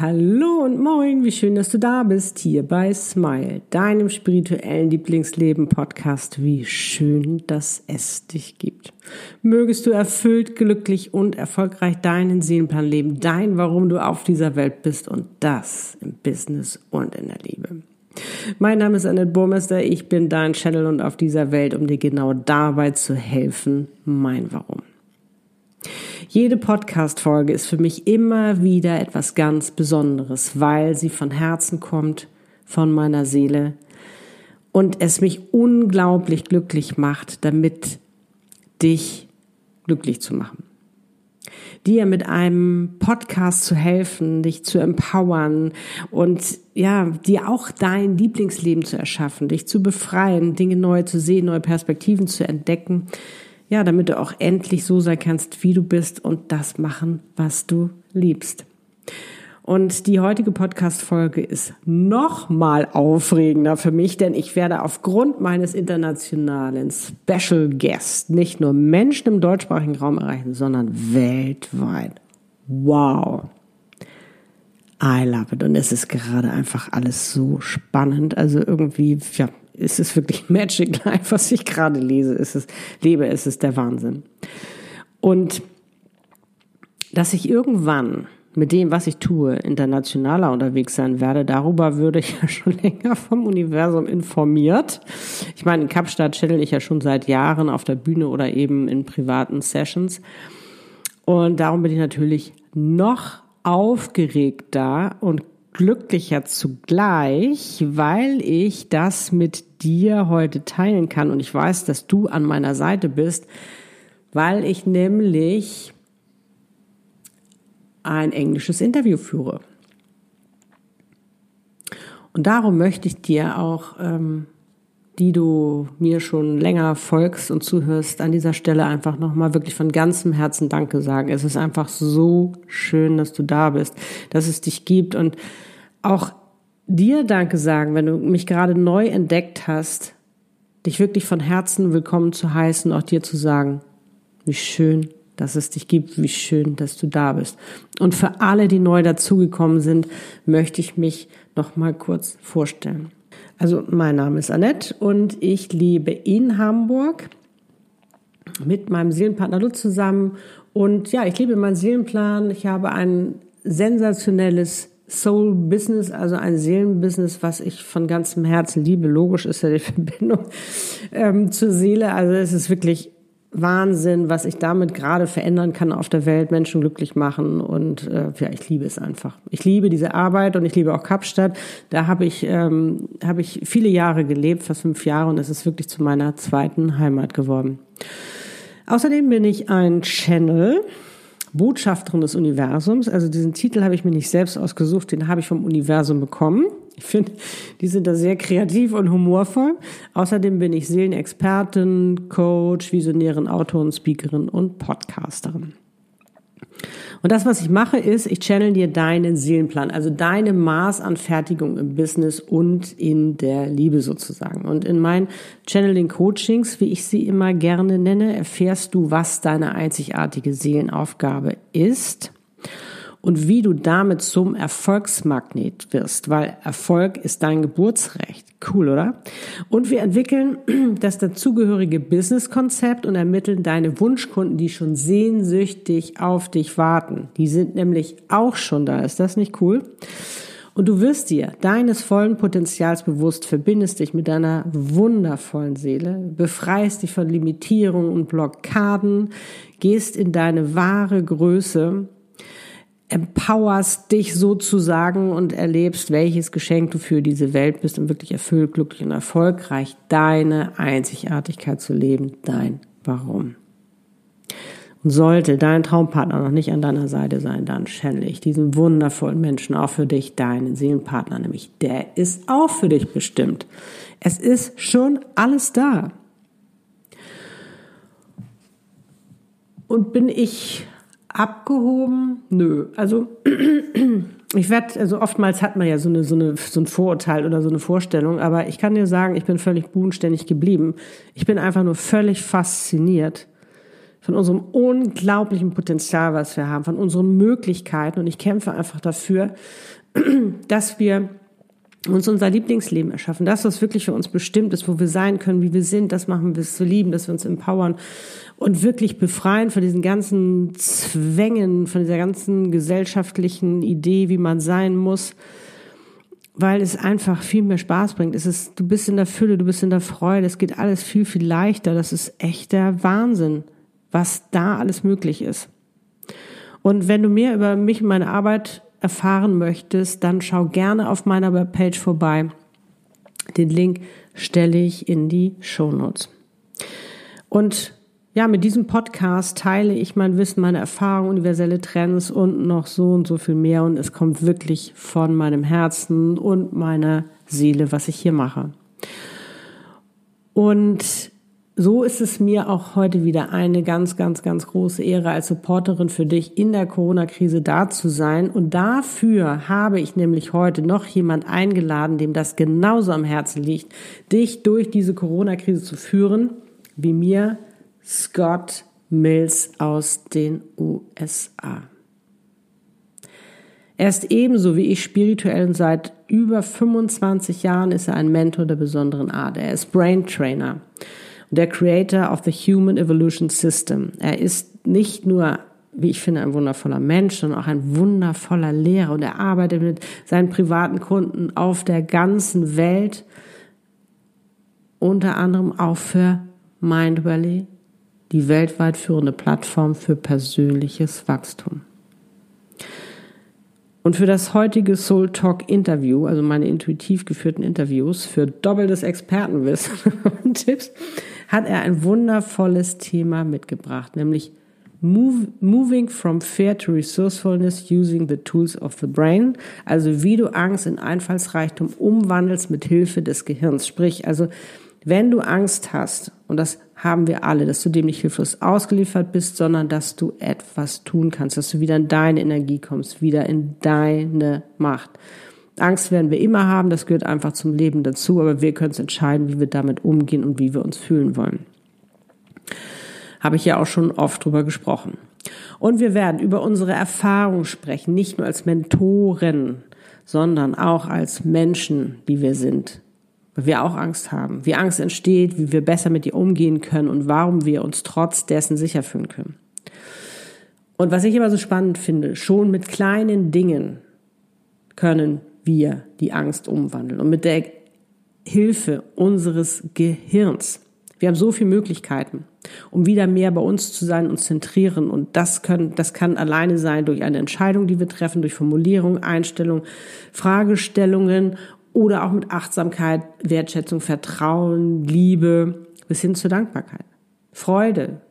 Hallo und moin, wie schön, dass du da bist, hier bei Smile, deinem spirituellen Lieblingsleben-Podcast. Wie schön, dass es dich gibt. Mögest du erfüllt, glücklich und erfolgreich deinen Seelenplan leben, dein, warum du auf dieser Welt bist und das im Business und in der Liebe. Mein Name ist Annette Burmester, ich bin dein Channel und auf dieser Welt, um dir genau dabei zu helfen, mein Warum. Jede Podcast-Folge ist für mich immer wieder etwas ganz Besonderes, weil sie von Herzen kommt, von meiner Seele und es mich unglaublich glücklich macht, damit dich glücklich zu machen. Dir mit einem Podcast zu helfen, dich zu empowern und ja, dir auch dein Lieblingsleben zu erschaffen, dich zu befreien, Dinge neu zu sehen, neue Perspektiven zu entdecken ja, damit du auch endlich so sein kannst, wie du bist und das machen, was du liebst. Und die heutige Podcast-Folge ist noch mal aufregender für mich, denn ich werde aufgrund meines internationalen Special Guest nicht nur Menschen im deutschsprachigen Raum erreichen, sondern weltweit. Wow. I love it. Und es ist gerade einfach alles so spannend. Also irgendwie, ja, ist es wirklich Magic Life, was ich gerade lese, ist es, ist es der Wahnsinn. Und dass ich irgendwann mit dem, was ich tue, internationaler unterwegs sein werde, darüber würde ich ja schon länger vom Universum informiert. Ich meine, in Kapstadt channel ich ja schon seit Jahren auf der Bühne oder eben in privaten Sessions. Und darum bin ich natürlich noch aufgeregter und glücklicher zugleich, weil ich das mit dir heute teilen kann und ich weiß, dass du an meiner Seite bist, weil ich nämlich ein englisches Interview führe. Und darum möchte ich dir auch, ähm, die du mir schon länger folgst und zuhörst, an dieser Stelle einfach nochmal wirklich von ganzem Herzen Danke sagen. Es ist einfach so schön, dass du da bist, dass es dich gibt und auch dir Danke sagen, wenn du mich gerade neu entdeckt hast, dich wirklich von Herzen willkommen zu heißen, auch dir zu sagen, wie schön, dass es dich gibt, wie schön, dass du da bist. Und für alle, die neu dazugekommen sind, möchte ich mich noch mal kurz vorstellen. Also mein Name ist Annette und ich lebe in Hamburg mit meinem Seelenpartner Lutz zusammen und ja, ich lebe meinen Seelenplan. Ich habe ein sensationelles Soul Business, also ein Seelenbusiness, was ich von ganzem Herzen liebe. Logisch ist ja die Verbindung ähm, zur Seele. Also es ist wirklich Wahnsinn, was ich damit gerade verändern kann auf der Welt, Menschen glücklich machen und äh, ja, ich liebe es einfach. Ich liebe diese Arbeit und ich liebe auch Kapstadt. Da habe ich ähm, habe ich viele Jahre gelebt, fast fünf Jahre und es ist wirklich zu meiner zweiten Heimat geworden. Außerdem bin ich ein Channel Botschafterin des Universums. Also diesen Titel habe ich mir nicht selbst ausgesucht, den habe ich vom Universum bekommen. Ich finde, die sind da sehr kreativ und humorvoll. Außerdem bin ich Seelenexpertin, Coach, Visionärin, Autorin, Speakerin und Podcasterin. Und das, was ich mache, ist, ich channel dir deinen Seelenplan, also deine Maßanfertigung im Business und in der Liebe sozusagen. Und in meinen Channeling Coachings, wie ich sie immer gerne nenne, erfährst du, was deine einzigartige Seelenaufgabe ist und wie du damit zum Erfolgsmagnet wirst, weil Erfolg ist dein Geburtsrecht. Cool, oder? Und wir entwickeln das dazugehörige Businesskonzept und ermitteln deine Wunschkunden, die schon sehnsüchtig auf dich warten. Die sind nämlich auch schon da. Ist das nicht cool? Und du wirst dir deines vollen Potenzials bewusst, verbindest dich mit deiner wundervollen Seele, befreist dich von Limitierungen und Blockaden, gehst in deine wahre Größe empowerst dich sozusagen und erlebst, welches Geschenk du für diese Welt bist, um wirklich erfüllt, glücklich und erfolgreich deine Einzigartigkeit zu leben, dein Warum. Und sollte dein Traumpartner noch nicht an deiner Seite sein, dann channel ich diesen wundervollen Menschen auch für dich, deinen Seelenpartner, nämlich der ist auch für dich bestimmt. Es ist schon alles da. Und bin ich abgehoben? Nö. Also ich werde, also oftmals hat man ja so, eine, so, eine, so ein Vorurteil oder so eine Vorstellung, aber ich kann dir sagen, ich bin völlig bodenständig geblieben. Ich bin einfach nur völlig fasziniert von unserem unglaublichen Potenzial, was wir haben, von unseren Möglichkeiten. Und ich kämpfe einfach dafür, dass wir uns unser Lieblingsleben erschaffen. Das, was wirklich für uns bestimmt ist, wo wir sein können, wie wir sind, das machen wir zu lieben, dass wir uns empowern und wirklich befreien von diesen ganzen Zwängen, von dieser ganzen gesellschaftlichen Idee, wie man sein muss, weil es einfach viel mehr Spaß bringt. Es ist, du bist in der Fülle, du bist in der Freude, es geht alles viel, viel leichter. Das ist echter Wahnsinn, was da alles möglich ist. Und wenn du mehr über mich und meine Arbeit erfahren möchtest, dann schau gerne auf meiner Webpage vorbei. Den Link stelle ich in die Show Notes. Und ja, mit diesem Podcast teile ich mein Wissen, meine Erfahrungen, universelle Trends und noch so und so viel mehr. Und es kommt wirklich von meinem Herzen und meiner Seele, was ich hier mache. Und so ist es mir auch heute wieder eine ganz, ganz, ganz große Ehre, als Supporterin für dich in der Corona-Krise da zu sein. Und dafür habe ich nämlich heute noch jemand eingeladen, dem das genauso am Herzen liegt, dich durch diese Corona-Krise zu führen, wie mir Scott Mills aus den USA. Er ist ebenso wie ich spirituell und seit über 25 Jahren ist er ein Mentor der besonderen Art. Er ist Brain Trainer der Creator of the Human Evolution System. Er ist nicht nur, wie ich finde, ein wundervoller Mensch, sondern auch ein wundervoller Lehrer und er arbeitet mit seinen privaten Kunden auf der ganzen Welt, unter anderem auch für Mindvalley, die weltweit führende Plattform für persönliches Wachstum. Und für das heutige Soul Talk Interview, also meine intuitiv geführten Interviews für doppeltes Expertenwissen und Tipps, hat er ein wundervolles Thema mitgebracht, nämlich Move, Moving from Fear to Resourcefulness using the Tools of the Brain, also wie du Angst in Einfallsreichtum umwandelst mit Hilfe des Gehirns. Sprich, also wenn du Angst hast, und das haben wir alle, dass du dem nicht hilflos ausgeliefert bist, sondern dass du etwas tun kannst, dass du wieder in deine Energie kommst, wieder in deine Macht. Angst werden wir immer haben, das gehört einfach zum Leben dazu, aber wir können es entscheiden, wie wir damit umgehen und wie wir uns fühlen wollen. Habe ich ja auch schon oft drüber gesprochen. Und wir werden über unsere Erfahrungen sprechen, nicht nur als Mentoren, sondern auch als Menschen, die wir sind. Weil wir auch Angst haben, wie Angst entsteht, wie wir besser mit ihr umgehen können und warum wir uns trotz dessen sicher fühlen können. Und was ich immer so spannend finde, schon mit kleinen Dingen können wir die Angst umwandeln. Und mit der Hilfe unseres Gehirns. Wir haben so viele Möglichkeiten, um wieder mehr bei uns zu sein und zentrieren. Und das können, das kann alleine sein durch eine Entscheidung, die wir treffen, durch Formulierung, Einstellung, Fragestellungen oder auch mit Achtsamkeit, Wertschätzung, Vertrauen, Liebe bis hin zur Dankbarkeit. Freude,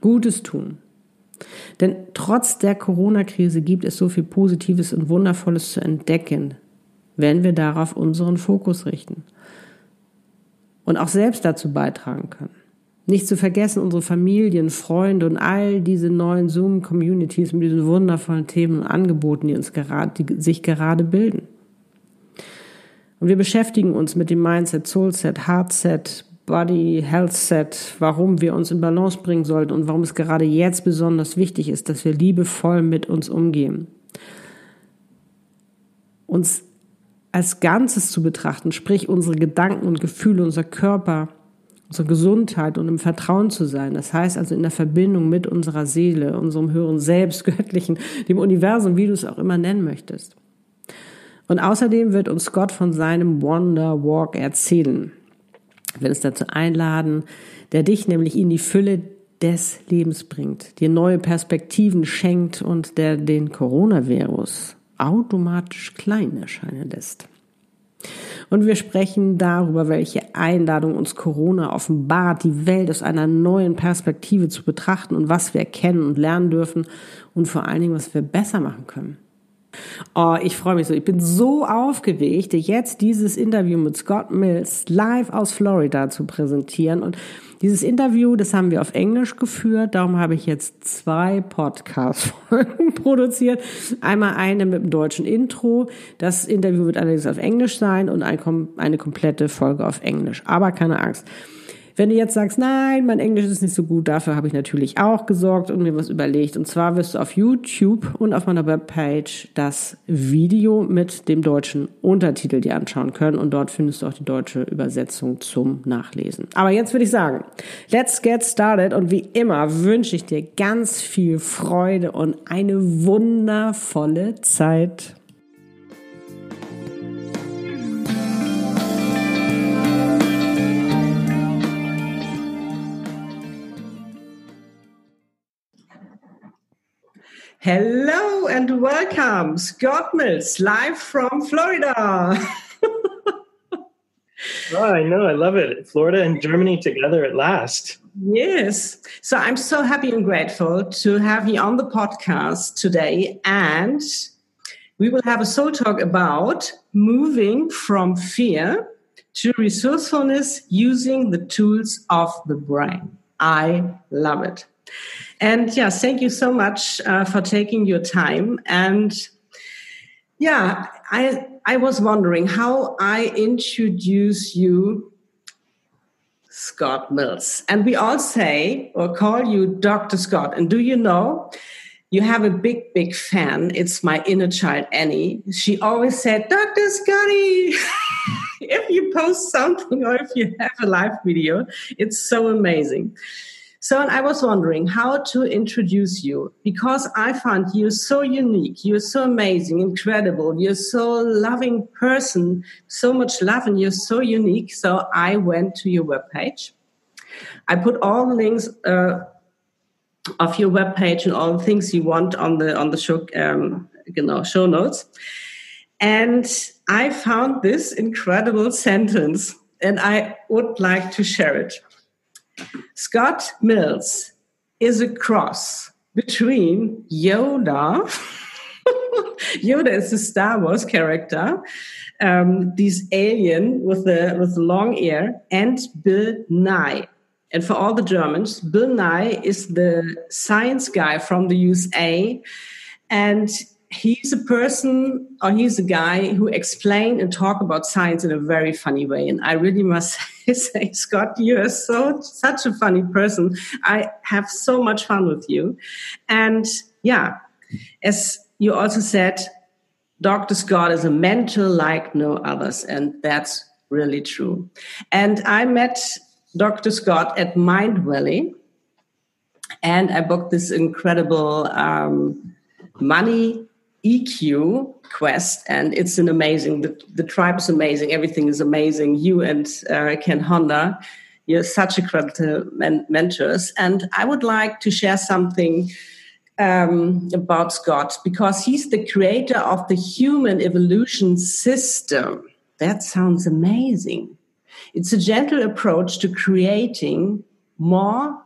Gutes tun. Denn trotz der Corona-Krise gibt es so viel Positives und Wundervolles zu entdecken, wenn wir darauf unseren Fokus richten und auch selbst dazu beitragen können. Nicht zu vergessen unsere Familien, Freunde und all diese neuen Zoom-Communities mit diesen wundervollen Themen und Angeboten, die uns gerade, die sich gerade bilden. Und wir beschäftigen uns mit dem Mindset, Soulset, Heartset, Body, Health Set, warum wir uns in Balance bringen sollten und warum es gerade jetzt besonders wichtig ist, dass wir liebevoll mit uns umgehen. Uns als Ganzes zu betrachten, sprich unsere Gedanken und Gefühle, unser Körper, unsere Gesundheit und im Vertrauen zu sein. Das heißt also in der Verbindung mit unserer Seele, unserem höheren Selbst, Göttlichen, dem Universum, wie du es auch immer nennen möchtest. Und außerdem wird uns Gott von seinem Wonder Walk erzählen. Ich will uns dazu einladen, der dich nämlich in die Fülle des Lebens bringt, dir neue Perspektiven schenkt und der den Coronavirus automatisch klein erscheinen lässt. Und wir sprechen darüber, welche Einladung uns Corona offenbart, die Welt aus einer neuen Perspektive zu betrachten und was wir erkennen und lernen dürfen und vor allen Dingen, was wir besser machen können. Oh, ich freue mich so. Ich bin so aufgeregt, jetzt dieses Interview mit Scott Mills live aus Florida zu präsentieren. Und dieses Interview, das haben wir auf Englisch geführt. Darum habe ich jetzt zwei Podcast-Folgen produziert. Einmal eine mit dem deutschen Intro. Das Interview wird allerdings auf Englisch sein und eine komplette Folge auf Englisch. Aber keine Angst. Wenn du jetzt sagst, nein, mein Englisch ist nicht so gut, dafür habe ich natürlich auch gesorgt und mir was überlegt. Und zwar wirst du auf YouTube und auf meiner Webpage das Video mit dem deutschen Untertitel dir anschauen können. Und dort findest du auch die deutsche Übersetzung zum Nachlesen. Aber jetzt würde ich sagen, let's get started. Und wie immer wünsche ich dir ganz viel Freude und eine wundervolle Zeit. Hello and welcome, Scott Mills, live from Florida. oh, I know. I love it. Florida and Germany together at last. Yes. So I'm so happy and grateful to have you on the podcast today. And we will have a soul talk about moving from fear to resourcefulness using the tools of the brain. I love it. And yeah, thank you so much uh, for taking your time. And yeah, I I was wondering how I introduce you, Scott Mills. And we all say or call you Dr. Scott. And do you know? You have a big, big fan. It's my inner child, Annie. She always said, Dr. Scotty, if you post something or if you have a live video, it's so amazing. So I was wondering how to introduce you because I found you so unique. You're so amazing, incredible. You're so loving person, so much love, and you're so unique. So I went to your webpage. I put all the links uh, of your webpage and all the things you want on the on the show, um, you know, show notes. And I found this incredible sentence, and I would like to share it. Scott Mills is a cross between Yoda. Yoda is the Star Wars character, um, this alien with the with long ear, and Bill Nye. And for all the Germans, Bill Nye is the science guy from the USA, and he's a person or he's a guy who explain and talk about science in a very funny way. And i really must say scott you are so such a funny person. I have so much fun with you. And yeah as you also said dr scott is a mentor like no others and that's really true. And i met dr scott at Mindvalley and i booked this incredible um, money EQ quest, and it's an amazing. The, the tribe is amazing. Everything is amazing. You and uh, Ken Honda, you're such incredible men- mentors, and I would like to share something um, about Scott because he's the creator of the human evolution system. That sounds amazing. It's a gentle approach to creating more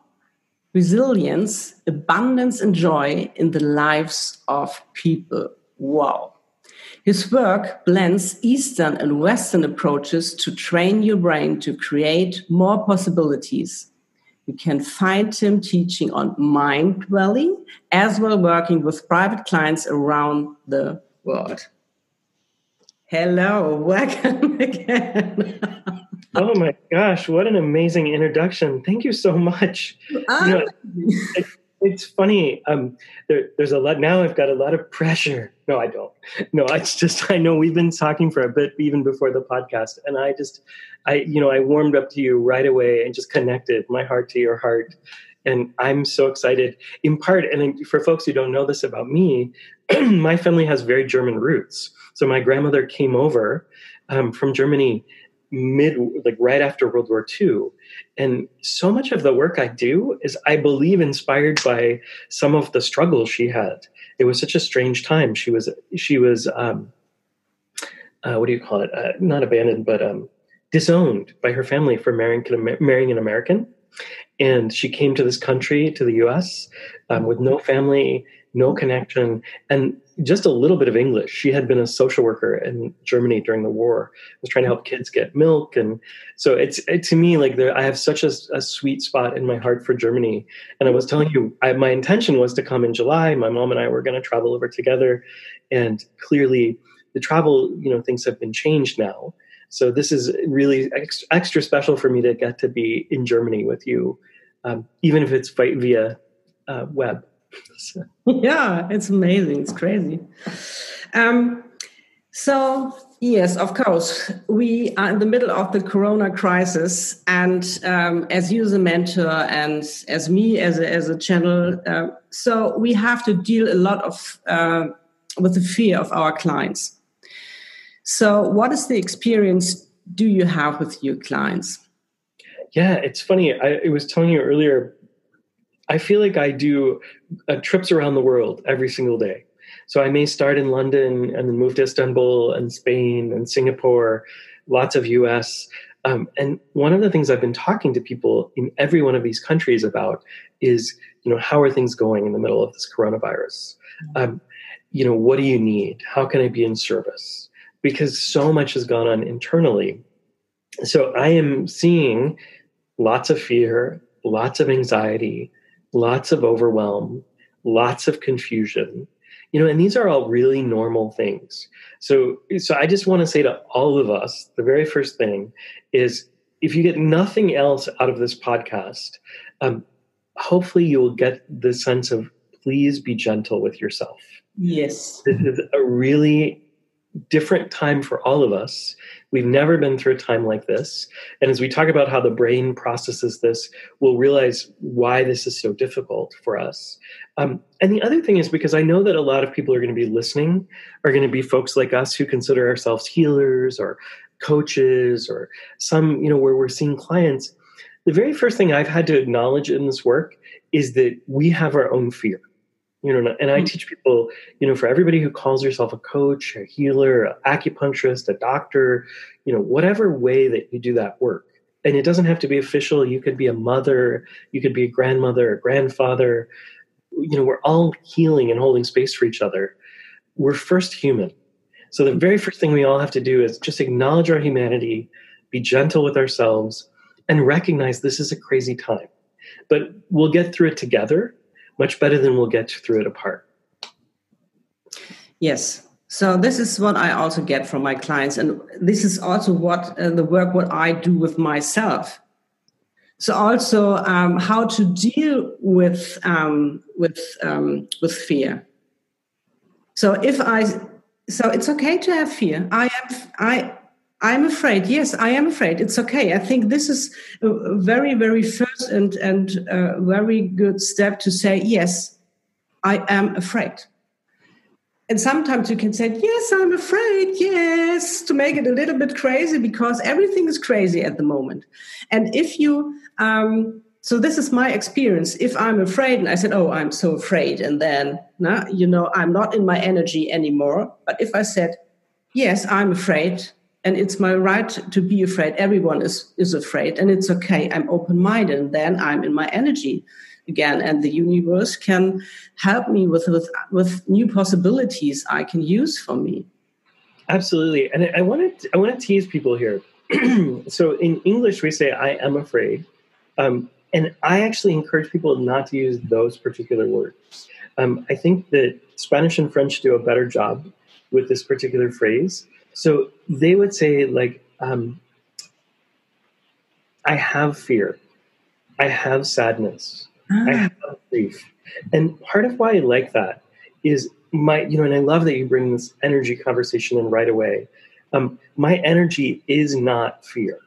resilience, abundance, and joy in the lives of people. Wow. His work blends Eastern and Western approaches to train your brain to create more possibilities. You can find him teaching on Mindvalley as well working with private clients around the world. Hello, welcome again. Oh my gosh, what an amazing introduction. Thank you so much. Um, you know, it, it's funny. Um, there, there's a lot now. I've got a lot of pressure. No, I don't. No, it's just I know we've been talking for a bit even before the podcast, and I just, I you know, I warmed up to you right away and just connected my heart to your heart, and I'm so excited. In part, and for folks who don't know this about me, my family has very German roots. So my grandmother came over um, from Germany mid like right after world war ii and so much of the work i do is i believe inspired by some of the struggles she had. It was such a strange time. She was she was um uh, what do you call it? Uh, not abandoned but um disowned by her family for marrying marrying an american. And she came to this country to the us um, with no family no connection. And just a little bit of English. She had been a social worker in Germany during the war, was trying to help kids get milk. And so it's it, to me like there, I have such a, a, sweet spot in my heart for Germany. And I was telling you, I, my intention was to come in July. My mom and I were going to travel over together. And clearly the travel, you know, things have been changed now. So this is really ex- extra special for me to get to be in Germany with you, um, even if it's via uh, web. Yeah, it's amazing. It's crazy. Um, so yes, of course, we are in the middle of the Corona crisis, and um, as you as a mentor and as me as a, as a channel, uh, so we have to deal a lot of uh, with the fear of our clients. So, what is the experience do you have with your clients? Yeah, it's funny. I, I was telling you earlier. I feel like I do uh, trips around the world every single day. So I may start in London and then move to Istanbul and Spain and Singapore, lots of US. Um, and one of the things I've been talking to people in every one of these countries about is, you know, how are things going in the middle of this coronavirus? Mm-hmm. Um, you know, what do you need? How can I be in service? Because so much has gone on internally. So I am seeing lots of fear, lots of anxiety, lots of overwhelm, lots of confusion. You know and these are all really normal things. So so i just want to say to all of us the very first thing is if you get nothing else out of this podcast um, hopefully you will get the sense of please be gentle with yourself. Yes. This is a really different time for all of us. We've never been through a time like this. And as we talk about how the brain processes this, we'll realize why this is so difficult for us. Um, and the other thing is because I know that a lot of people are going to be listening, are going to be folks like us who consider ourselves healers or coaches or some, you know, where we're seeing clients. The very first thing I've had to acknowledge in this work is that we have our own fear you know and i mm. teach people you know for everybody who calls yourself a coach a healer an acupuncturist a doctor you know whatever way that you do that work. And it doesn't have to be official. You could be a mother you could be a grandmother a grandfather. You know we're all healing and holding space for each other. We're first human. So the very first thing we all have to do is just acknowledge our humanity be gentle with ourselves and recognize this is a crazy time. But we'll get through it together much better than we'll get through it apart. Yes. So this is what I also get from my clients, and this is also what uh, the work what I do with myself. So also um, how to deal with um, with um, with fear. So if I so it's okay to have fear. I am I I'm afraid. Yes, I am afraid. It's okay. I think this is a very, very first and and uh, very good step to say yes. I am afraid. And sometimes you can say, Yes, I'm afraid. Yes, to make it a little bit crazy because everything is crazy at the moment. And if you, um, so this is my experience. If I'm afraid and I said, Oh, I'm so afraid, and then, nah, you know, I'm not in my energy anymore. But if I said, Yes, I'm afraid, and it's my right to be afraid. Everyone is is afraid and it's okay. I'm open minded and then i'm in my energy again. And the universe can help me with with, with new possibilities i can use for me. Absolutely. And i want to i want to tease people here. So in english we say i am afraid. Um, and i actually encourage people not to use those particular words. Um, i think that spanish and french do a better job with this particular phrase so they would say, like, um, I have fear, I have sadness, ah. I have grief. And part of why I like that is my, you know, and I love that you bring this energy conversation in right away. Um, my energy is not fear.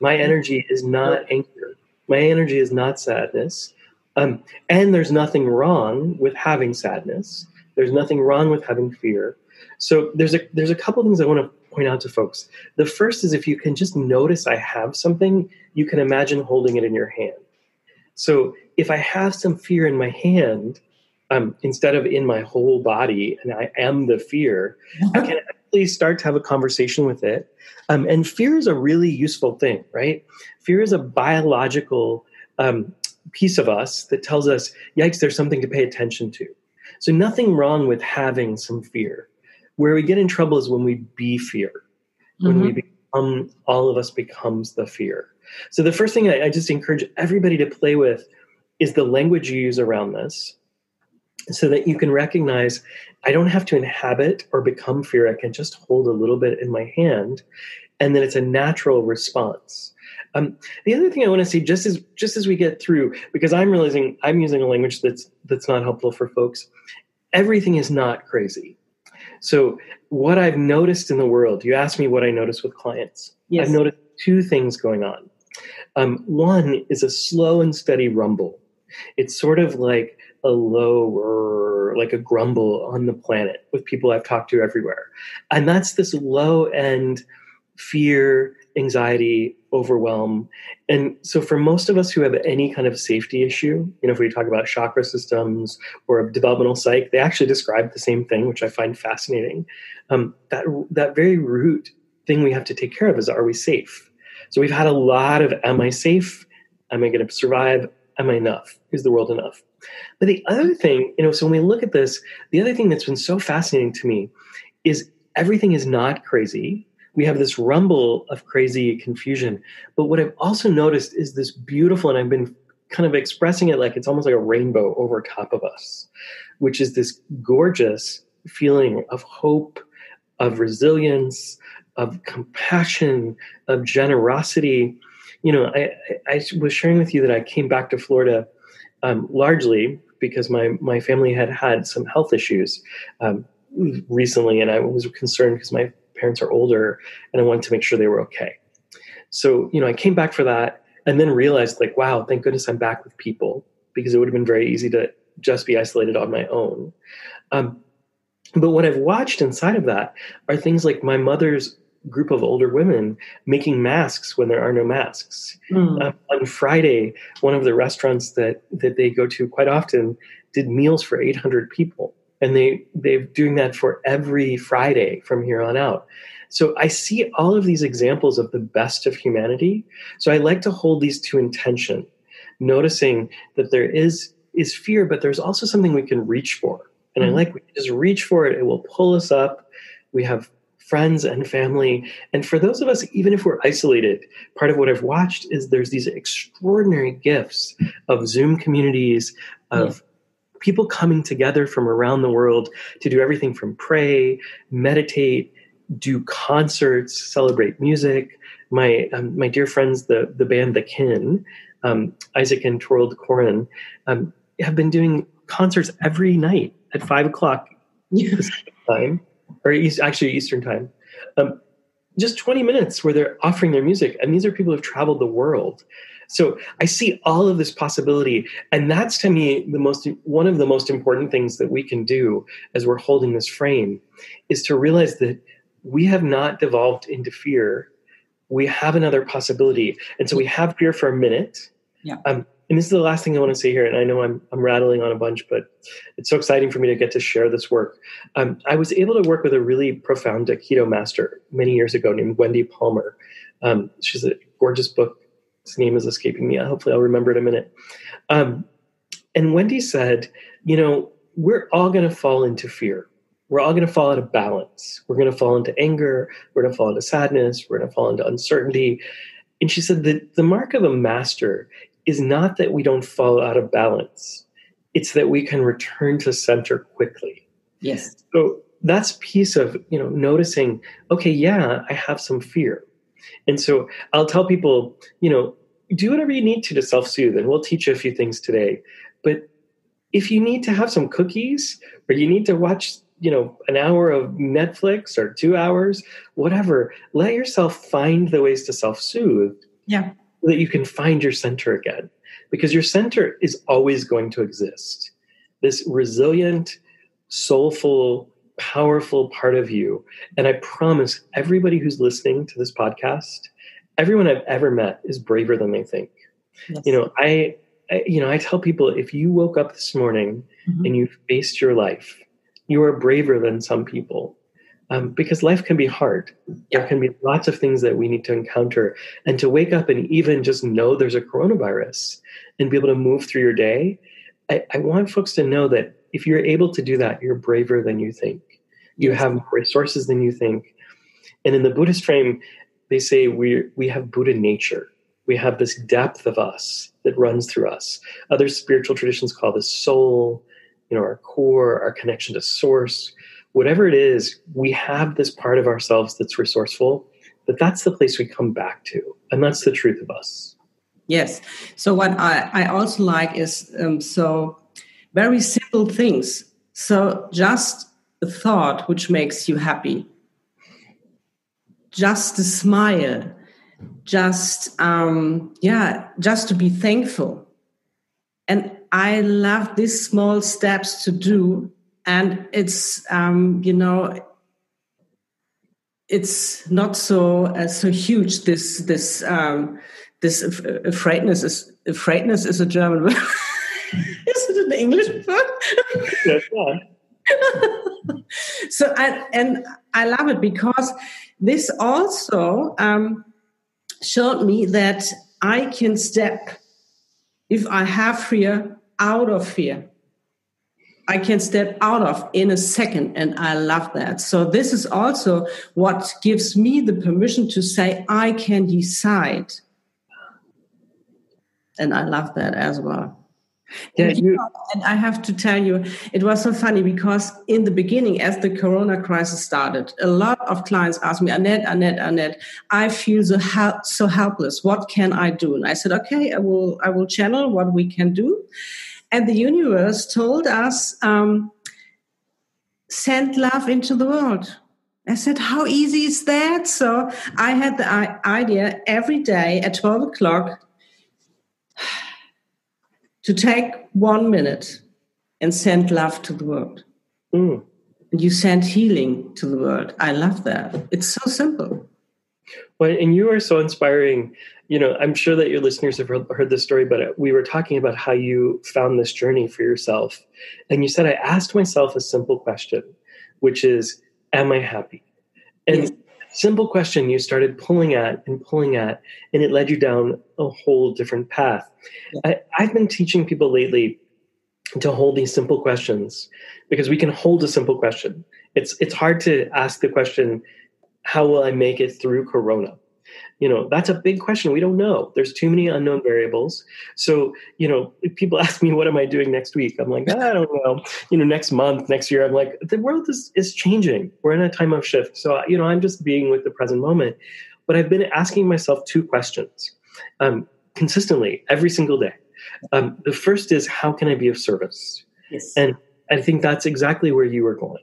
My energy is not anger. My energy is not sadness. Um, and there's nothing wrong with having sadness. There's nothing wrong with having fear. So there's a there's a couple things I want to point out to folks. The first is if you can just notice I have something, you can imagine holding it in your hand. So if I have some fear in my hand, um, instead of in my whole body, and I am the fear, I can actually start to have a conversation with it. Um, and fear is a really useful thing, right? Fear is a biological um, piece of us that tells us, yikes, there's something to pay attention to. So nothing wrong with having some fear. Where we get in trouble is when we be fear, when mm-hmm. we become, all of us becomes the fear. So the first thing I, I just encourage everybody to play with is the language you use around this so that you can recognize I don't have to inhabit or become fear. I can just hold a little bit in my hand. and then it's a natural response. Um, the other thing I want to say, just as just as we get through, because I'm realizing I'm using a language that's that's not helpful for folks. Everything is not crazy. So what I've noticed in the world, you asked me what I notice with clients. Yes. I've noticed two things going on. Um, one is a slow and steady rumble. It's sort of like a low like a grumble on the planet with people I've talked to everywhere. And that's this low end fear, anxiety, overwhelm. And so for most of us who have any kind of safety issue, you know, if we talk about chakra systems or developmental psych, they actually describe the same thing, which I find fascinating. Um, that that very root thing we have to take care of is are we safe? So we've had a lot of am I safe? Am I going to survive? Am I enough? Is the world enough? But the other thing, you know, so when we look at this, the other thing that's been so fascinating to me is everything is not crazy. We have this rumble of crazy confusion. But what I've also noticed is this beautiful, and I've been kind of expressing it like it's almost like a rainbow over top of us, which is this gorgeous feeling of hope, of resilience, of compassion, of generosity. You know, I, I was sharing with you that I came back to Florida um, largely because my my family had had some health issues um, recently, and I was concerned because my parents are older, and I wanted to make sure they were okay. So you know, I came back for that, and then realized like, wow, thank goodness I'm back with people because it would have been very easy to just be isolated on my own. Um, but what I've watched inside of that are things like my mother's group of older women making masks when there are no masks. Mm. On Friday, one of the restaurants that that they go to quite often did meals for 800 people, and they they're doing that for every Friday from here on out. So I see all of these examples of the best of humanity. So I like to hold these to intention, noticing that there is is fear, but there's also something we can reach for. And mm. I like we just reach for it; it will pull us up. We have friends and family. And for those of us, even if we're isolated, part of what I've watched is there's these extraordinary gifts of Zoom communities, of. People coming together from around the world to do everything from pray, meditate, do concerts, celebrate music. My um, my dear friends, the the band The Kin, um, Isaac and Thorald Koren, um, have been doing concerts every night at five o'clock time or East, actually Eastern time. Um, just 20 minutes where they're offering their music. And these are people who've traveled the world. So I see all of this possibility. And that's to me the most one of the most important things that we can do as we're holding this frame is to realize that we have not devolved into fear. We have another possibility. And so we have fear for a minute. Yeah. Um, and this is the last thing I want to say here, and I know I'm, I'm rattling on a bunch, but it's so exciting for me to get to share this work. Um, I was able to work with a really profound Aikido master many years ago named Wendy Palmer. Um, she's a gorgeous book. His name is escaping me. Hopefully, I'll remember it in a minute. Um, and Wendy said, you know, we're all going to fall into fear. We're all going to fall out of balance. We're going to fall into anger. We're going to fall into sadness. We're going to fall into uncertainty. And she said that the mark of a master is not that we don't fall out of balance, it's that we can return to center quickly. Yes. So that's piece of, you know, noticing, okay, yeah, I have some fear. And so I'll tell people, you know, do whatever you need to to self soothe, and we'll teach you a few things today. But if you need to have some cookies or you need to watch, you know, an hour of Netflix or two hours, whatever, let yourself find the ways to self soothe. Yeah so that you can find your center again. Because your center is always going to exist. This resilient, soulful, powerful part of you. And I promise everybody who's listening to this podcast, everyone I've ever met is braver than they think. Yes. You know, I, I, you know, I tell people if you woke up this morning mm-hmm. and you faced your life, you are braver than some people um, because life can be hard. There can be lots of things that we need to encounter. And to wake up and even just know there's a coronavirus and be able to move through your day, I, I want folks to know that if you're able to do that, you're braver than you think. You have more resources than you think. And in the Buddhist frame, they say we we have Buddha nature. We have this depth of us that runs through us. Other spiritual traditions call this soul, you know, our core, our connection to source whatever it is, we have this part of ourselves that's resourceful but that's the place we come back to and that's the truth of us yes so what i, I also like is um, so very simple things. So just a thought which makes you happy. Just a smile. Just um yeah just to be thankful. And i love these small steps to do. And it's um you know it's not so uh, so huge this this um this afraidness is afraidness is a german word is it an english word yes, so I, and i love it because this also um, showed me that I can step, if I have fear, out of fear. I can step out of in a second, and I love that. So, this is also what gives me the permission to say, I can decide. And I love that as well. Yeah, you, and I have to tell you, it was so funny because in the beginning, as the Corona crisis started, a lot of clients asked me, Annette, Annette, Annette, I feel so so helpless. What can I do? And I said, okay, I will I will channel what we can do. And the universe told us, um, send love into the world. I said, how easy is that? So I had the idea every day at 12 o'clock to take one minute and send love to the world. Mm. And you send healing to the world. I love that. It's so simple. Well, and you are so inspiring. You know, I'm sure that your listeners have heard this story, but we were talking about how you found this journey for yourself. And you said, I asked myself a simple question, which is, Am I happy? And yes simple question you started pulling at and pulling at, and it led you down a whole different path. I, I've been teaching people lately to hold these simple questions because we can hold a simple question. It's it's hard to ask the question, how will I make it through corona? You know that's a big question. We don't know. There's too many unknown variables. So you know if people ask me what am i doing next week? I'm like i don't know. You know next month next year. I'm like the world is is changing. We're in a time of shift. So you know i'm just being with the present moment. But i've been asking myself two questions um, consistently every single day. Um, the first is how can i be of service? Yes. and i think that's exactly where you were going.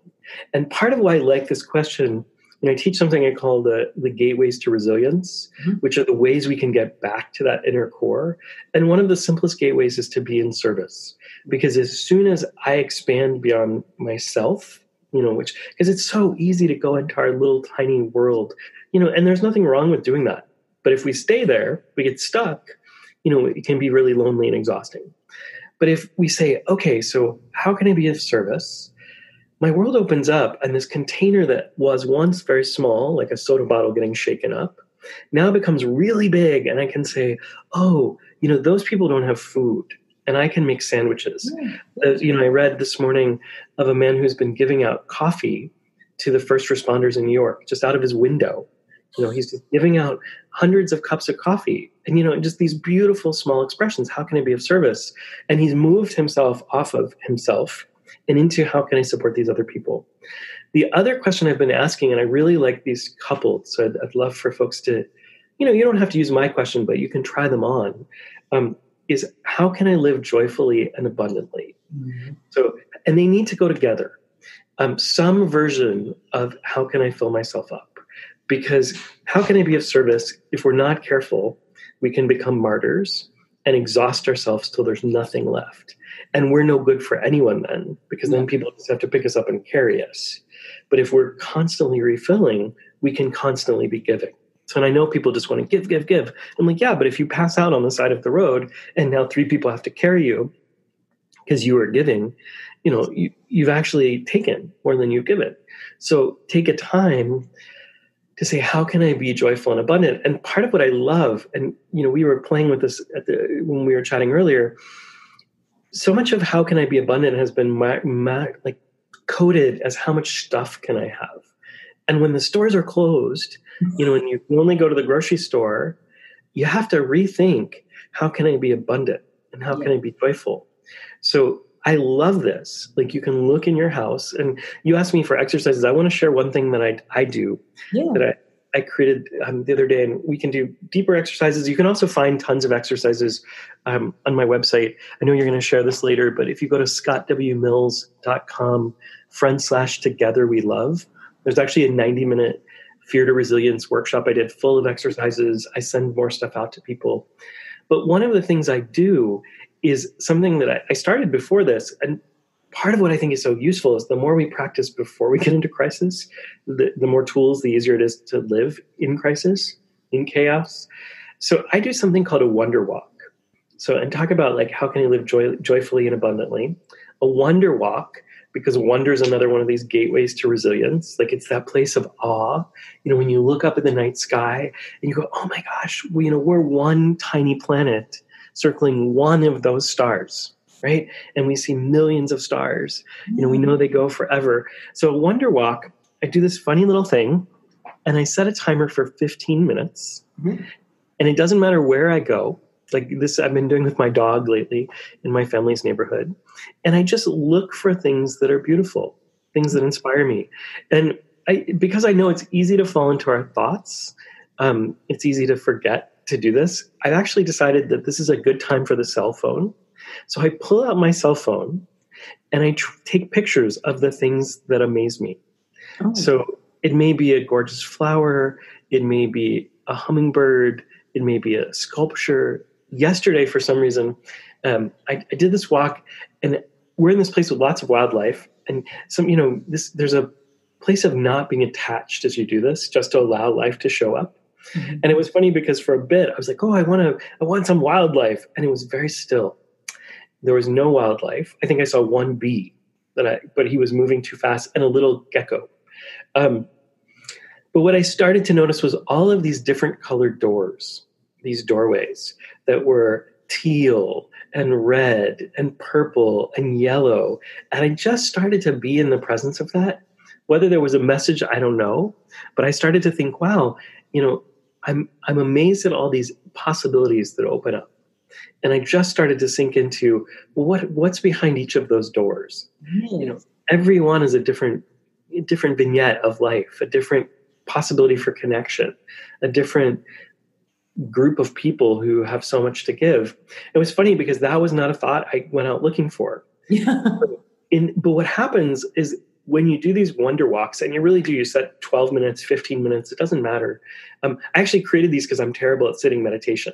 And part of why i like this question and I teach something I call the, the gateways to resilience, mm-hmm. which are the ways we can get back to that inner core. And one of the simplest gateways is to be in service. Because as soon as I expand beyond myself, you know, which, because it's so easy to go into our little tiny world, you know, and there's nothing wrong with doing that. But if we stay there, we get stuck, you know, it can be really lonely and exhausting. But if we say, okay, so how can I be of service? My world opens up and this container that was once very small like a soda bottle getting shaken up now becomes really big and i can say oh you know those people don't have food and i can make sandwiches. Uh, you know i read this morning of a man who's been giving out coffee to the first responders in new york just out of his window. You know he's just giving out hundreds of cups of coffee and you know just these beautiful small expressions. How can i be of service? And he's moved himself off of himself and into how can I support these other people. The other question I've been asking, and I really like these coupled, so I'd, I'd love for folks to, you know, you don't have to use my question, but you can try them on. Um, is how can I live joyfully and abundantly? Mm-hmm. So, and they need to go together. Um, some version of how can I fill myself up? Because how can I be of service if we're not careful? We can become martyrs and exhaust ourselves till there's nothing left and we're no good for anyone then because then people just have to pick us up and carry us. But if we're constantly refilling we can constantly be giving. So and i know people just want to give give give. I'm like yeah but if you pass out on the side of the road and now three people have to carry you because you are giving you know you, you've actually taken more than you've given. So take a time to say how can i be joyful and abundant? And part of what i love and you know we were playing with this at the when we were chatting earlier so much of how can I be abundant has been ma- ma- like coded as how much stuff can I have. And when the stores are closed, you know, and you only go to the grocery store, you have to rethink how can I be abundant and how yeah. can I be joyful. So I love this. Like you can look in your house and you ask me for exercises. I want to share one thing that I I do yeah. that I I created um, the other day, and we can do deeper exercises. You can also find tons of exercises um, on my website. I know you're going to share this later, but if you go to scottwmills.com front slash together we love, there's actually a 90 minute fear to resilience workshop I did full of exercises. I send more stuff out to people. But one of the things I do is something that I, I started before this, and part of what I think is so useful is the more we practice before we get into crisis, the, the more tools, the easier it is to live in crisis, in chaos. So I do something called a wonder walk. So, and talk about like how can you live joy, joyfully and abundantly. A wonder walk, because wonder is another one of these gateways to resilience. Like it's that place of awe. You know, when you look up at the night sky and you go, oh my gosh, we, you know, we're one tiny planet circling one of those stars right? And we see millions of stars. You know, we know they go forever. So Wonder Walk, I do this funny little thing, and I set a timer for 15 minutes. Mm-hmm. And it doesn't matter where I go. Like this, I've been doing with my dog lately in my family's neighborhood. And I just look for things that are beautiful, things that inspire me. And I, because I know it's easy to fall into our thoughts, um, it's easy to forget to do this. I've actually decided that this is a good time for the cell phone so I pull out my cell phone and I tr- take pictures of the things that amaze me. Oh. So it may be a gorgeous flower, it may be a hummingbird, it may be a sculpture. Yesterday, for some reason, um, I, I did this walk, and we're in this place with lots of wildlife, and some, you know, this there's a place of not being attached as you do this, just to allow life to show up. Mm-hmm. And it was funny because for a bit I was like, "Oh, I want to, I want some wildlife," and it was very still. There was no wildlife. I think I saw one bee, that I, but he was moving too fast, and a little gecko. Um, but what I started to notice was all of these different colored doors, these doorways that were teal and red and purple and yellow. And I just started to be in the presence of that. Whether there was a message, I don't know. But I started to think, wow, you know, I'm I'm amazed at all these possibilities that open up and I just started to sink into what what's behind each of those doors. You know, every one is a different a different vignette of life, a different possibility for connection, a different group of people who have so much to give. It was funny because that was not a thought I went out looking for. Yeah. In, but what happens is when you do these wonder walks, and you really do, you set 12 minutes, 15 minutes, it doesn't matter. Um, I actually created these because I'm terrible at sitting meditation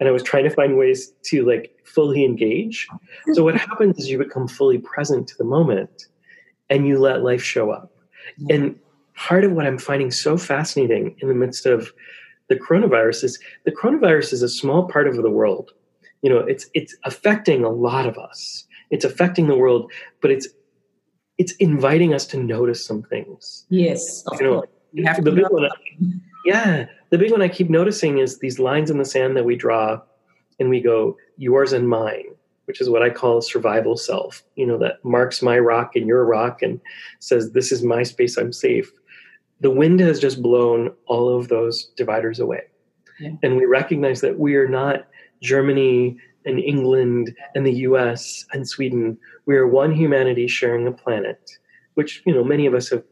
and I was trying to find ways to like fully engage. So what mm-hmm. happens is you become fully present to the moment and you let life show up. And part of what I'm finding so fascinating in the midst of the coronavirus is the coronavirus is a small part of the world. You know, it's it's affecting a lot of us. It's affecting the world, but it's it's inviting us to notice some things. Yes, you know, you have to one, yeah, the big one I keep noticing is these lines in the sand that we draw, and we go yours and mine, which is what I call survival self. You know that marks my rock and your rock, and says this is my space. I'm safe. The wind has just blown all of those dividers away, yeah. and we recognize that we are not Germany and England and the U.S. and Sweden. We are one humanity sharing a planet, which you know many of us have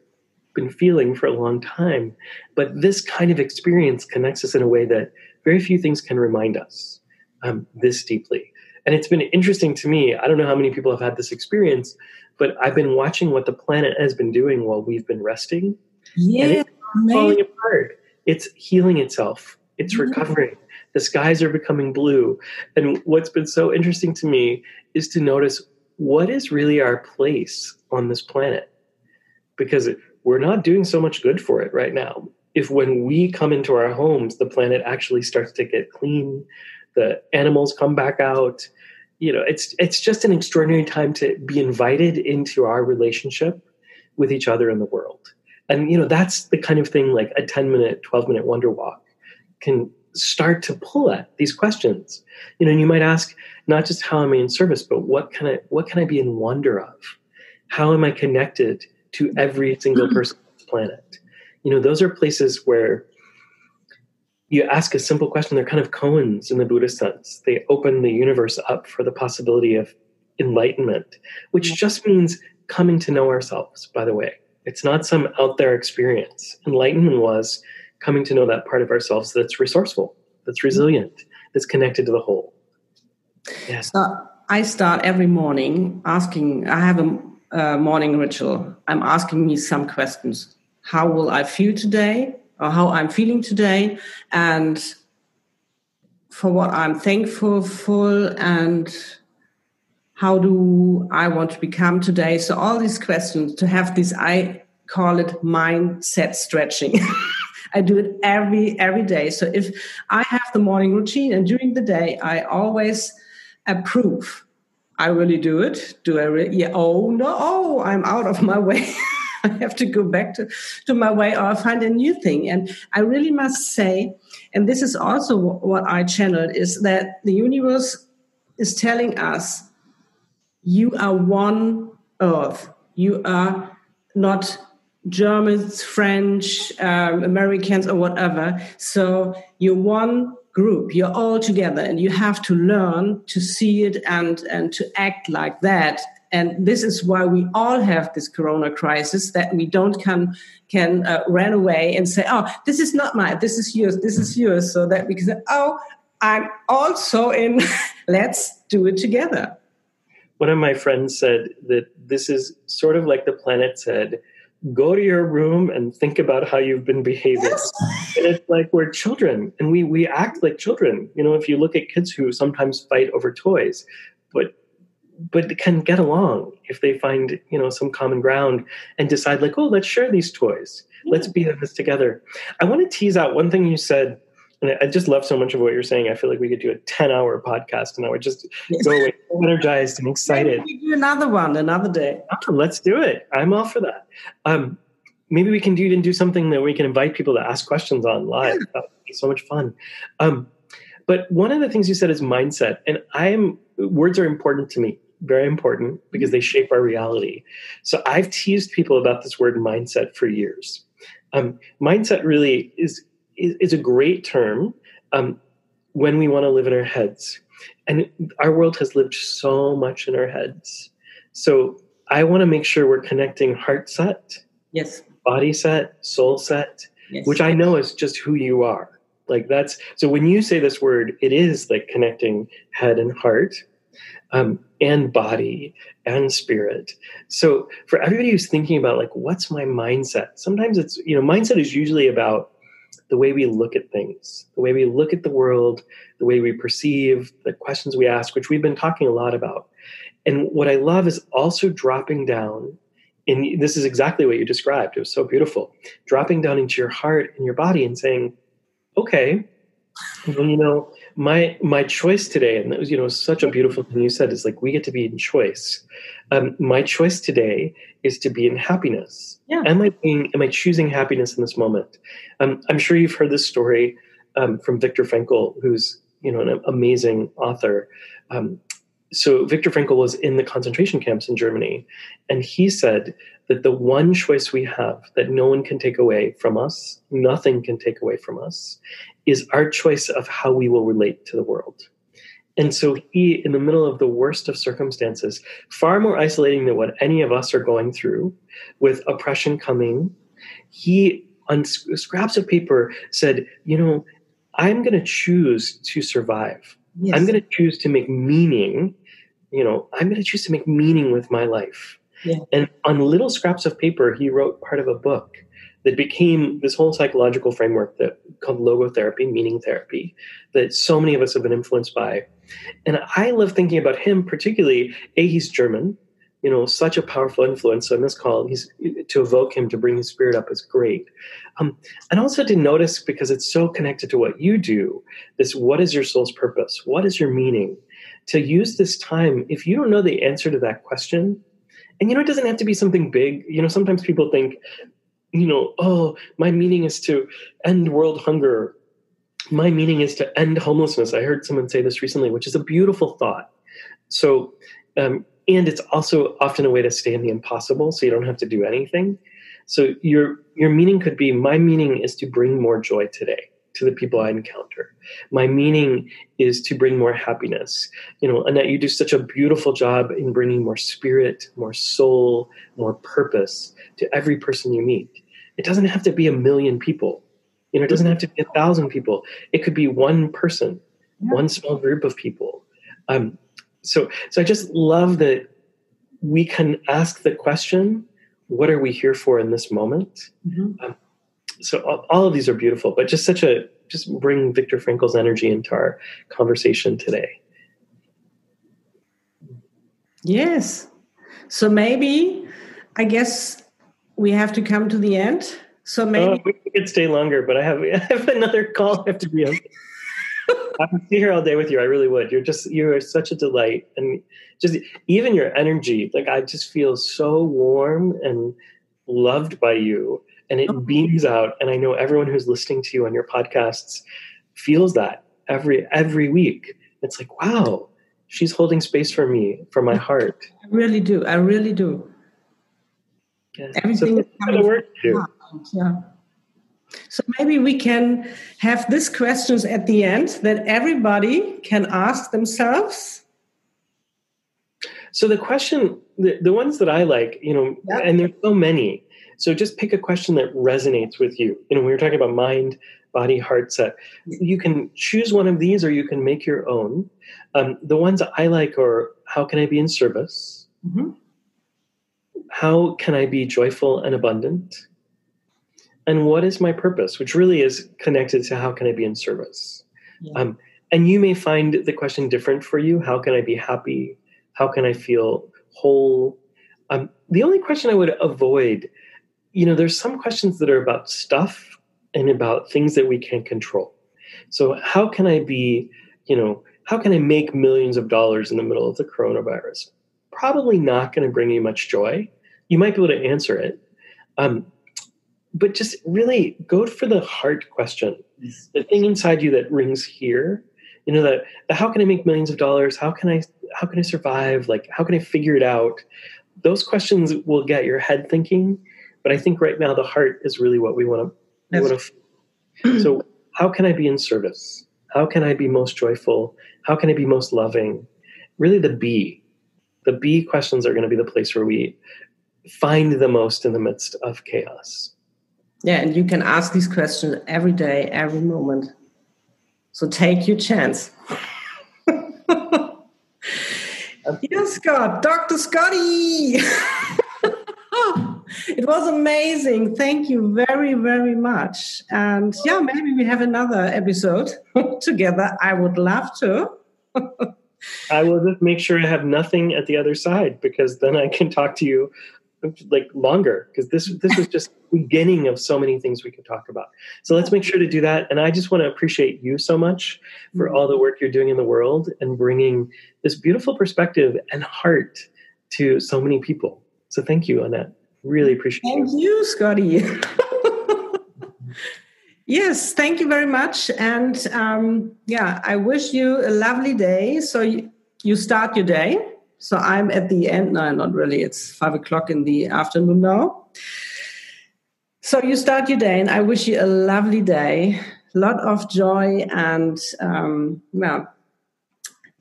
been feeling for a long time. But this kind of experience connects us in a way that very few things can remind us um, this deeply. And it's been interesting to me. I don't know how many people have had this experience, but I've been watching what the planet has been doing while we've been resting. Yeah, and it's falling apart. It's healing itself. It's recovering. The skies are becoming blue. And what's been so interesting to me is to notice what is really our place on this planet. Because we're not doing so much good for it right now. If when we come into our homes, the planet actually starts to get clean, the animals come back out, you know, it's it's just an extraordinary time to be invited into our relationship with each other in the world. And you know, that's the kind of thing like a 10 minute, 12 minute wonder walk can start to pull at these questions. You know, and you might ask not just how am I in service, but what can I what can I be in wonder of? How am I connected to every single mm. person on the planet. You know, those are places where you ask a simple question. They're kind of koans in the Buddhist sense. They open the universe up for the possibility of enlightenment, which just means coming to know ourselves, by the way. It's not some out there experience. Enlightenment was coming to know that part of ourselves that's resourceful, that's resilient, that's connected to the whole. Yes. So I start every morning asking, I have a, a morning ritual. I'm asking me some questions. How will I feel today? Or how I'm feeling today? And for what I'm thankful for and how do I want to become today? So all these questions to have this, I call it mindset stretching. I do it every every day. So if I have the morning routine and during the day, I always approve. I really do it. Do I really? Yeah. Oh no! Oh, I'm out of my way. I have to go back to, to my way or find a new thing. And I really must say, and this is also what I channeled, is that the universe is telling us you are one earth. You are not Germans, French, um, Americans, or whatever. So you're one group. You're all together, and you have to learn to see it and and to act like that. And this is why we all have this Corona crisis that we don't can can uh, run away and say, "Oh, this is not mine. This is yours. This is yours." So that we can say, "Oh, I'm also in. Let's do it together." one of my friends said that this is sort of like the planet said go to your room and think about how you've been behaving. And it's like we're children and we we act like children. You know if you look at kids who sometimes fight over toys but but can get along if they find you know some common ground and decide like oh let's share these toys. Yeah. let's be in this together. I want to tease out one thing you said and I just love so much of what you're saying. I feel like we could do a 10 hour podcast and I would just go away energized and excited. Maybe we do another one another day. Oh, let's do it. I'm all for that. Um, maybe we can do, even do something that we can invite people to ask questions on live. Yeah. That would be so much fun. Um, but one of the things you said is mindset. And I am, words are important to me, very important because they shape our reality. So I've teased people about this word mindset for years. Um, mindset really is is, a great term um, when we want to live in our heads. And our world has lived so much in our heads. So I want to make sure we're connecting heart set, yes, body set, soul set, yes. which I know is just who you are. Like that's so when you say this word, it is like connecting head and heart. Um, and body and spirit. So for everybody who's thinking about like what's my mindset, sometimes it's you know mindset is usually about the way we look at things, the way we look at the world, the way we perceive, the questions we ask, which we've been talking a lot about. And what I love is also dropping down, and this is exactly what you described. It was so beautiful. Dropping down into your heart and your body and saying, okay, well, you know, my my choice today, and that was, you know, such a beautiful thing you said, is like we get to be in choice. Um, my choice today is to be in happiness. Yeah. Am I being am I choosing happiness in this moment? Um, I'm sure you've heard this story um, from Viktor Frankl, who's you know an amazing author. Um, so Viktor Frankl was in the concentration camps in Germany, and he said that the one choice we have that no one can take away from us, nothing can take away from us, is our choice of how we will relate to the world. And so he, in the middle of the worst of circumstances, far more isolating than what any of us are going through, with oppression coming, he on scraps of paper said, "You know, I'm going to choose to survive. Yes. I'm going to choose to make meaning. You know, I'm going to choose to make meaning with my life." Yeah. And on little scraps of paper, he wrote part of a book that became this whole psychological framework that called logotherapy, meaning therapy, that so many of us have been influenced by. And I love thinking about him, particularly, A, he's German, you know, such a powerful influence. So in this call, he's to evoke him to bring his spirit up is great. Um, and also to notice because it's so connected to what you do, this what is your soul's purpose? What is your meaning? To use this time, if you don't know the answer to that question, and you know, it doesn't have to be something big. You know, sometimes people think, you know, oh, my meaning is to end world hunger. My meaning is to end homelessness. I heard someone say this recently, which is a beautiful thought. So, um, and it's also often a way to stay in the impossible, so you don't have to do anything. So your your meaning could be my meaning is to bring more joy today to the people I encounter. My meaning is to bring more happiness. You know, Annette, you do such a beautiful job in bringing more spirit, more soul, more purpose to every person you meet. It doesn't have to be a million people. You know, it doesn't have to be a thousand people. It could be one person, yeah. one small group of people. Um, so, so I just love that we can ask the question, "What are we here for in this moment?" Mm-hmm. Um, so all, all of these are beautiful, but just such a just bring Viktor Frankl's energy into our conversation today. Yes. So maybe, I guess we have to come to the end. So oh, maybe oh, we could stay longer, but I have I have another call I have to be on. I would be here all day with you. I really would. You're just you are such a delight, and just even your energy. Like I just feel so warm and loved by you, and it oh. beams out. And I know everyone who's listening to you on your podcasts feels that every every week. It's like wow, she's holding space for me, for my heart. I really do. I really do. Yeah. Everything so is coming work to. Yeah. So maybe we can have these questions at the end that everybody can ask themselves. So the question, the, the ones that I like, you know, yep. and there's so many. So just pick a question that resonates with you. You know, we were talking about mind, body, heart set. You can choose one of these or you can make your own. Um, the ones I like are how can I be in service? Mm-hmm. How can I be joyful and abundant? and what is my purpose which really is connected to how can i be in service yeah. um, and you may find the question different for you how can i be happy how can i feel whole um, the only question i would avoid you know there's some questions that are about stuff and about things that we can't control. So how can i be you know how can i make millions of dollars in the middle of the coronavirus? Probably not going to bring you much joy. You might be able to answer it. Um, but just really go for the heart question. The thing inside you that rings here you know that how can i make millions of dollars? How can i how can i survive? Like how can i figure it out? Those questions will get your head thinking but i think right now the heart is really what we want to so how can i be in service how can i be most joyful how can i be most loving really the be the be questions are going to be the place where we find the most in the midst of chaos yeah, and you can ask these questions every day, every moment. So take your chance. yes, Scott, Dr. Scotty. it was amazing. Thank you very, very much. And yeah, maybe we have another episode together. I would love to. I will just make sure I have nothing at the other side because then I can talk to you like longer because this this was just beginning of so many things we could talk about. So let's make sure to do that. And I just want to appreciate you so much for all the work you're doing in the world and bringing this beautiful perspective and heart to so many people. So thank you, Annette. Really appreciate it. Thank you, you Scotty. yes, thank you very much. And um, yeah, I wish you a lovely day. So you, you start your day so I'm at the end. No, not really. It's five o'clock in the afternoon now. So you start your day, and I wish you a lovely day, a lot of joy, and um, well,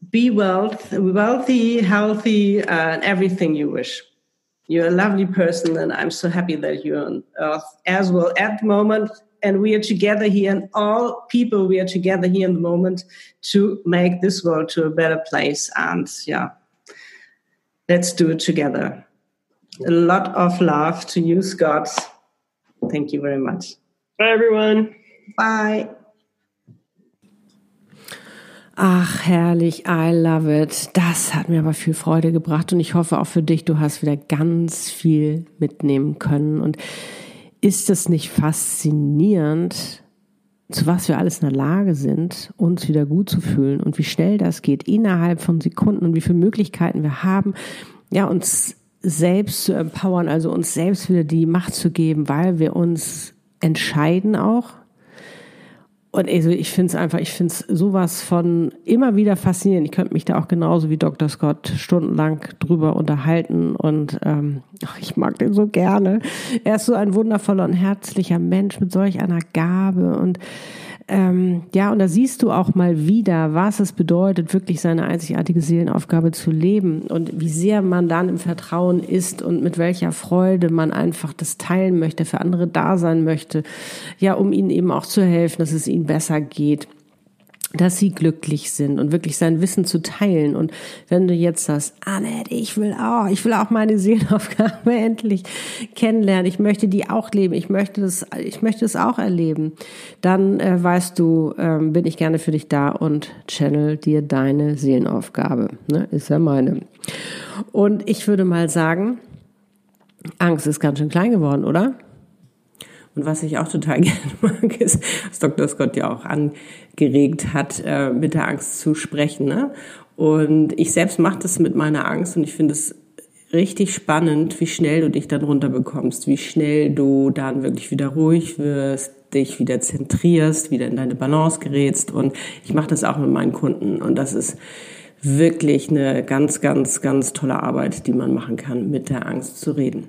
be wealth, wealthy, healthy, uh, and everything you wish. You're a lovely person, and I'm so happy that you're on Earth as well at the moment. And we are together here, and all people we are together here in the moment to make this world to a better place. And yeah, Let's do it together. A lot of love to you, Scott. Thank you very much. Bye, everyone. Bye. Ach, herrlich, I love it. Das hat mir aber viel Freude gebracht und ich hoffe auch für dich, du hast wieder ganz viel mitnehmen können. Und ist es nicht faszinierend, zu was wir alles in der Lage sind, uns wieder gut zu fühlen und wie schnell das geht innerhalb von Sekunden und wie viele Möglichkeiten wir haben, ja, uns selbst zu empowern, also uns selbst wieder die Macht zu geben, weil wir uns entscheiden auch. Und also ich finde es einfach, ich finde es sowas von immer wieder faszinierend. Ich könnte mich da auch genauso wie Dr. Scott stundenlang drüber unterhalten und ähm, ich mag den so gerne. Er ist so ein wundervoller und herzlicher Mensch mit solch einer Gabe und Ähm, ja, und da siehst du auch mal wieder, was es bedeutet, wirklich seine einzigartige Seelenaufgabe zu leben und wie sehr man dann im Vertrauen ist und mit welcher Freude man einfach das teilen möchte, für andere da sein möchte, ja, um ihnen eben auch zu helfen, dass es ihnen besser geht dass sie glücklich sind und wirklich sein Wissen zu teilen. Und wenn du jetzt sagst, Annette, ich will auch, ich will auch meine Seelenaufgabe endlich kennenlernen, ich möchte die auch leben, ich möchte das, ich möchte es auch erleben, dann äh, weißt du, ähm, bin ich gerne für dich da und channel dir deine Seelenaufgabe. Ne? Ist ja meine. Und ich würde mal sagen, Angst ist ganz schön klein geworden, oder? Und was ich auch total gerne mag, ist, was Dr. Scott ja auch angeregt hat, äh, mit der Angst zu sprechen. Ne? Und ich selbst mache das mit meiner Angst und ich finde es richtig spannend, wie schnell du dich dann runterbekommst, wie schnell du dann wirklich wieder ruhig wirst, dich wieder zentrierst, wieder in deine Balance gerätst. Und ich mache das auch mit meinen Kunden. Und das ist wirklich eine ganz, ganz, ganz tolle Arbeit, die man machen kann, mit der Angst zu reden.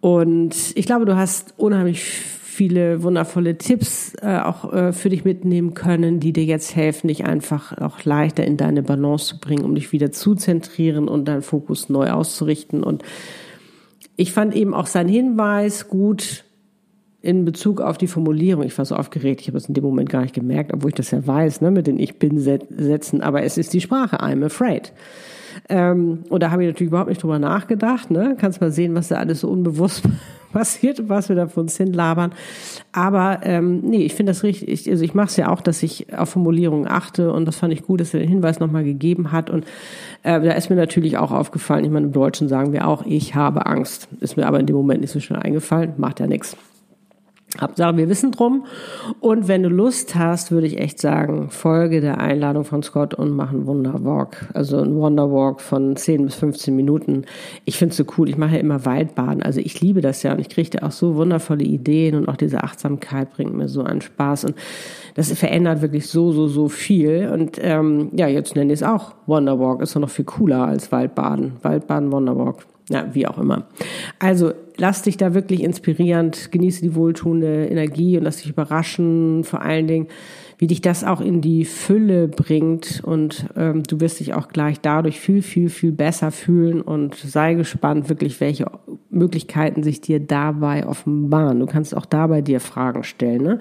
Und ich glaube, du hast unheimlich viele wundervolle Tipps äh, auch äh, für dich mitnehmen können, die dir jetzt helfen, dich einfach auch leichter in deine Balance zu bringen, um dich wieder zu zentrieren und deinen Fokus neu auszurichten. Und ich fand eben auch seinen Hinweis gut in Bezug auf die Formulierung. Ich war so aufgeregt, ich habe es in dem Moment gar nicht gemerkt, obwohl ich das ja weiß, ne, mit den Ich bin Sätzen, aber es ist die Sprache, I'm afraid. Ähm, und da habe ich natürlich überhaupt nicht drüber nachgedacht. Ne? Kannst mal sehen, was da alles so unbewusst passiert was wir da von uns hinlabern. Aber ähm, nee, ich finde das richtig. Also ich mache es ja auch, dass ich auf Formulierungen achte und das fand ich gut, dass er den Hinweis nochmal gegeben hat. Und äh, da ist mir natürlich auch aufgefallen, ich meine, im Deutschen sagen wir auch, ich habe Angst. Ist mir aber in dem Moment nicht so schnell eingefallen, macht ja nichts. Hauptsache, wir wissen drum. Und wenn du Lust hast, würde ich echt sagen, folge der Einladung von Scott und mach einen Wonderwalk. Also ein Wonderwalk von 10 bis 15 Minuten. Ich finde es so cool. Ich mache ja immer Waldbaden. Also ich liebe das ja und ich kriege da auch so wundervolle Ideen und auch diese Achtsamkeit bringt mir so einen Spaß. Und das verändert wirklich so, so, so viel. Und ähm, ja, jetzt nenne ich es auch Wonderwalk. Ist doch noch viel cooler als Waldbaden. Waldbaden, Wonderwalk. Ja, wie auch immer. Also lass dich da wirklich inspirierend, genieße die wohltuende Energie und lass dich überraschen, vor allen Dingen, wie dich das auch in die Fülle bringt und ähm, du wirst dich auch gleich dadurch viel, viel, viel besser fühlen und sei gespannt wirklich, welche Möglichkeiten sich dir dabei offenbaren. Du kannst auch dabei dir Fragen stellen. Ne?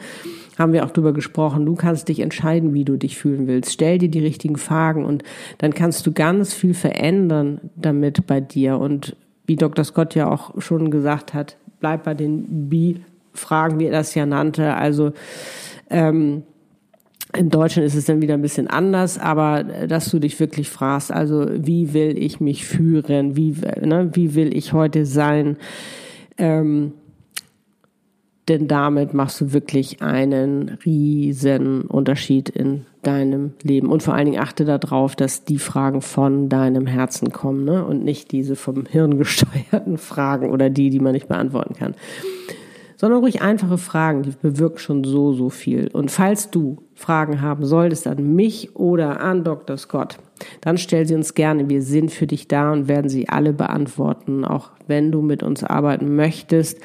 Haben wir auch drüber gesprochen. Du kannst dich entscheiden, wie du dich fühlen willst. Stell dir die richtigen Fragen und dann kannst du ganz viel verändern damit bei dir und wie Dr. Scott ja auch schon gesagt hat, bleib bei den Bi-Fragen, wie er das ja nannte. Also ähm, in Deutschland ist es dann wieder ein bisschen anders, aber äh, dass du dich wirklich fragst, also wie will ich mich führen, wie, ne, wie will ich heute sein, ähm, denn damit machst du wirklich einen riesen Unterschied in deinem Leben. Und vor allen Dingen achte darauf, dass die Fragen von deinem Herzen kommen ne? und nicht diese vom Hirn gesteuerten Fragen oder die, die man nicht beantworten kann sondern ruhig einfache Fragen, die bewirken schon so, so viel. Und falls du Fragen haben solltest an mich oder an Dr. Scott, dann stell sie uns gerne. Wir sind für dich da und werden sie alle beantworten. Auch wenn du mit uns arbeiten möchtest,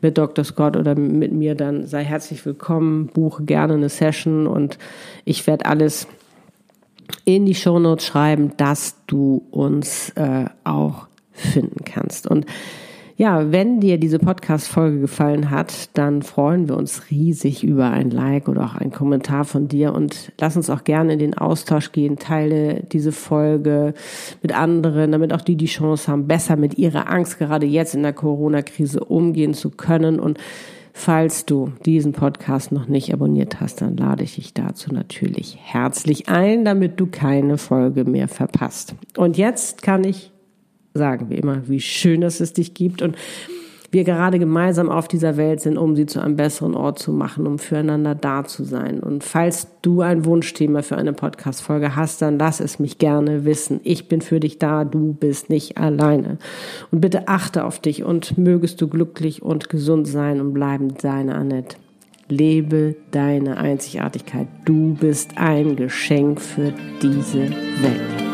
mit Dr. Scott oder mit mir, dann sei herzlich willkommen. Buche gerne eine Session und ich werde alles in die Shownotes schreiben, dass du uns äh, auch finden kannst. Und ja, wenn dir diese Podcast-Folge gefallen hat, dann freuen wir uns riesig über ein Like oder auch einen Kommentar von dir und lass uns auch gerne in den Austausch gehen. Teile diese Folge mit anderen, damit auch die die Chance haben, besser mit ihrer Angst gerade jetzt in der Corona-Krise umgehen zu können und Falls du diesen Podcast noch nicht abonniert hast, dann lade ich dich dazu natürlich herzlich ein, damit du keine Folge mehr verpasst. Und jetzt kann ich sagen wir immer, wie schön dass es dich gibt und wir gerade gemeinsam auf dieser Welt sind, um sie zu einem besseren Ort zu machen, um füreinander da zu sein. Und falls du ein Wunschthema für eine Podcast-Folge hast, dann lass es mich gerne wissen. Ich bin für dich da, du bist nicht alleine. Und bitte achte auf dich und mögest du glücklich und gesund sein und bleiben deine Annette. Lebe deine Einzigartigkeit. Du bist ein Geschenk für diese Welt.